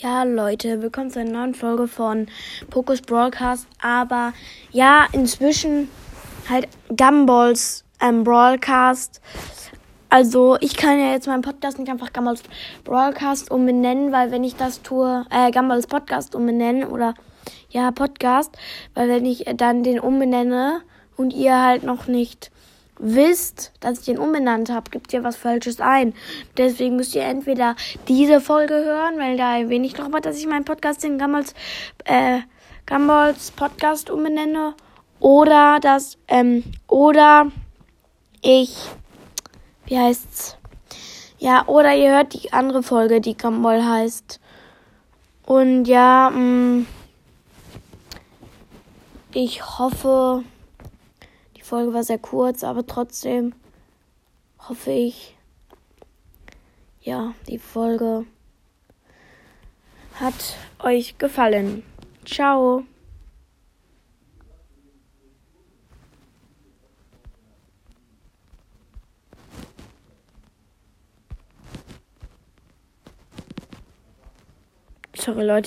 Ja, Leute, willkommen zu einer neuen Folge von Pokus Broadcast. Aber ja, inzwischen halt Gumballs ähm, Broadcast. Also, ich kann ja jetzt meinen Podcast nicht einfach Gumballs Broadcast umbenennen, weil wenn ich das tue, äh, Gumballs Podcast umbenennen oder ja, Podcast, weil wenn ich dann den umbenenne und ihr halt noch nicht wisst, dass ich den umbenannt habe, gibt ihr was Falsches ein. Deswegen müsst ihr entweder diese Folge hören, weil da erwähne ich nochmal, dass ich meinen Podcast in Gumballs, äh, Gumballs Podcast umbenenne. Oder das, ähm, oder ich, wie heißt's? Ja, oder ihr hört die andere Folge, die Gumball heißt. Und ja, mh, mm, ich hoffe, Folge war sehr kurz, aber trotzdem hoffe ich, ja, die Folge hat euch gefallen. Ciao. Sorry, Leute.